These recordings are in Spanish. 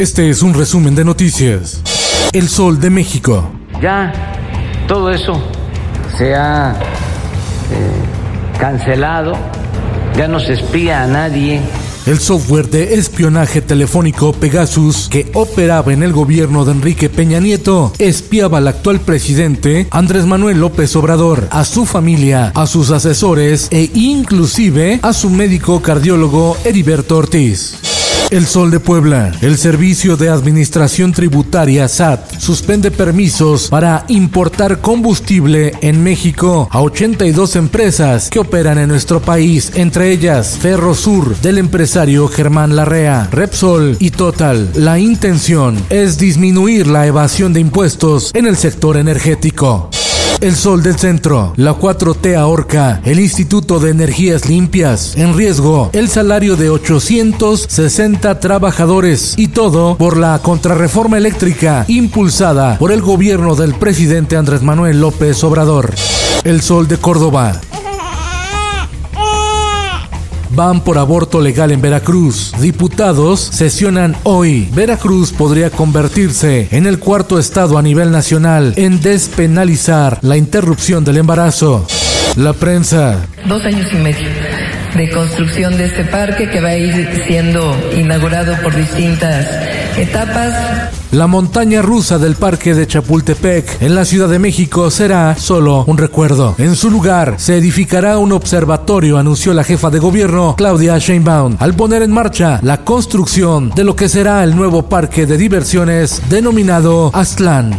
Este es un resumen de noticias. El Sol de México. Ya todo eso se ha eh, cancelado, ya no se espía a nadie. El software de espionaje telefónico Pegasus que operaba en el gobierno de Enrique Peña Nieto espiaba al actual presidente Andrés Manuel López Obrador, a su familia, a sus asesores e inclusive a su médico cardiólogo Heriberto Ortiz. El Sol de Puebla. El Servicio de Administración Tributaria SAT suspende permisos para importar combustible en México a 82 empresas que operan en nuestro país, entre ellas Ferrosur del empresario Germán Larrea, Repsol y Total. La intención es disminuir la evasión de impuestos en el sector energético. El Sol del Centro, la 4T ahorca, el Instituto de Energías Limpias, en riesgo el salario de 860 trabajadores. Y todo por la contrarreforma eléctrica impulsada por el gobierno del presidente Andrés Manuel López Obrador. El Sol de Córdoba, van por aborto legal en Veracruz. Diputados sesionan hoy. Veracruz podría convertirse en el cuarto estado a nivel nacional en despenalizar la interrupción del embarazo. La prensa. Dos años y medio de construcción de este parque que va a ir siendo inaugurado por distintas etapas. La montaña rusa del parque de Chapultepec en la Ciudad de México será solo un recuerdo. En su lugar se edificará un observatorio, anunció la jefa de gobierno Claudia Sheinbaum, al poner en marcha la construcción de lo que será el nuevo parque de diversiones denominado Aztlán.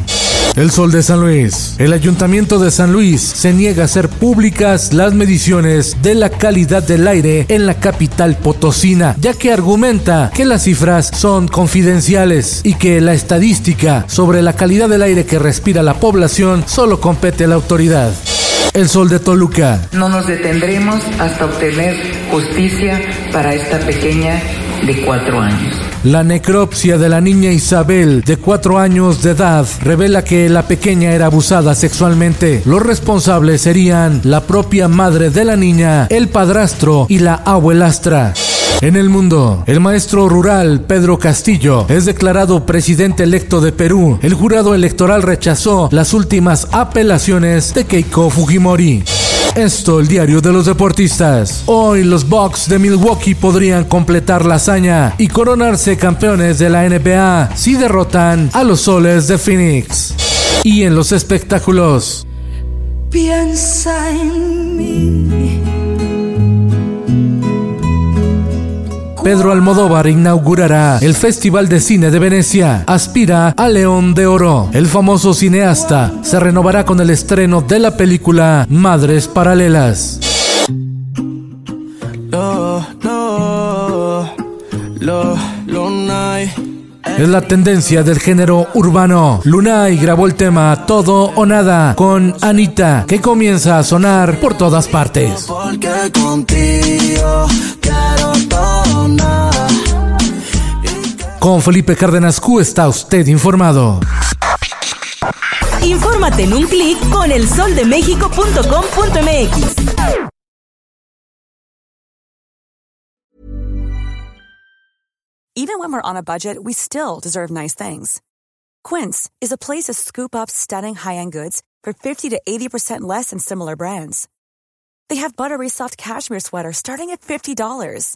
El Sol de San Luis. El Ayuntamiento de San Luis se niega a hacer públicas las mediciones de la calidad del aire en la capital potosina, ya que argumenta que las cifras son confidenciales y que la estadística sobre la calidad del aire que respira la población solo compete a la autoridad. El Sol de Toluca. No nos detendremos hasta obtener justicia para esta pequeña de cuatro años. La necropsia de la niña Isabel, de cuatro años de edad, revela que la pequeña era abusada sexualmente. Los responsables serían la propia madre de la niña, el padrastro y la abuelastra. En el mundo, el maestro rural Pedro Castillo es declarado presidente electo de Perú. El jurado electoral rechazó las últimas apelaciones de Keiko Fujimori. Esto, el diario de los deportistas. Hoy los Bucks de Milwaukee podrían completar la hazaña y coronarse campeones de la NBA si derrotan a los soles de Phoenix. Y en los espectáculos. Piensa en Pedro Almodóvar inaugurará el Festival de Cine de Venecia. Aspira a León de Oro. El famoso cineasta se renovará con el estreno de la película Madres Paralelas. Es la tendencia del género urbano. Lunay grabó el tema Todo o Nada con Anita, que comienza a sonar por todas partes. Porque contigo quiero todo o nada. Con Felipe Cárdenas Q está usted informado. Infórmate en un clic con elsoldemexico.com.mx. Even when we're on a budget, we still deserve nice things. Quince is a place to scoop up stunning high-end goods for 50 to 80% less than similar brands. They have buttery soft cashmere sweaters starting at $50,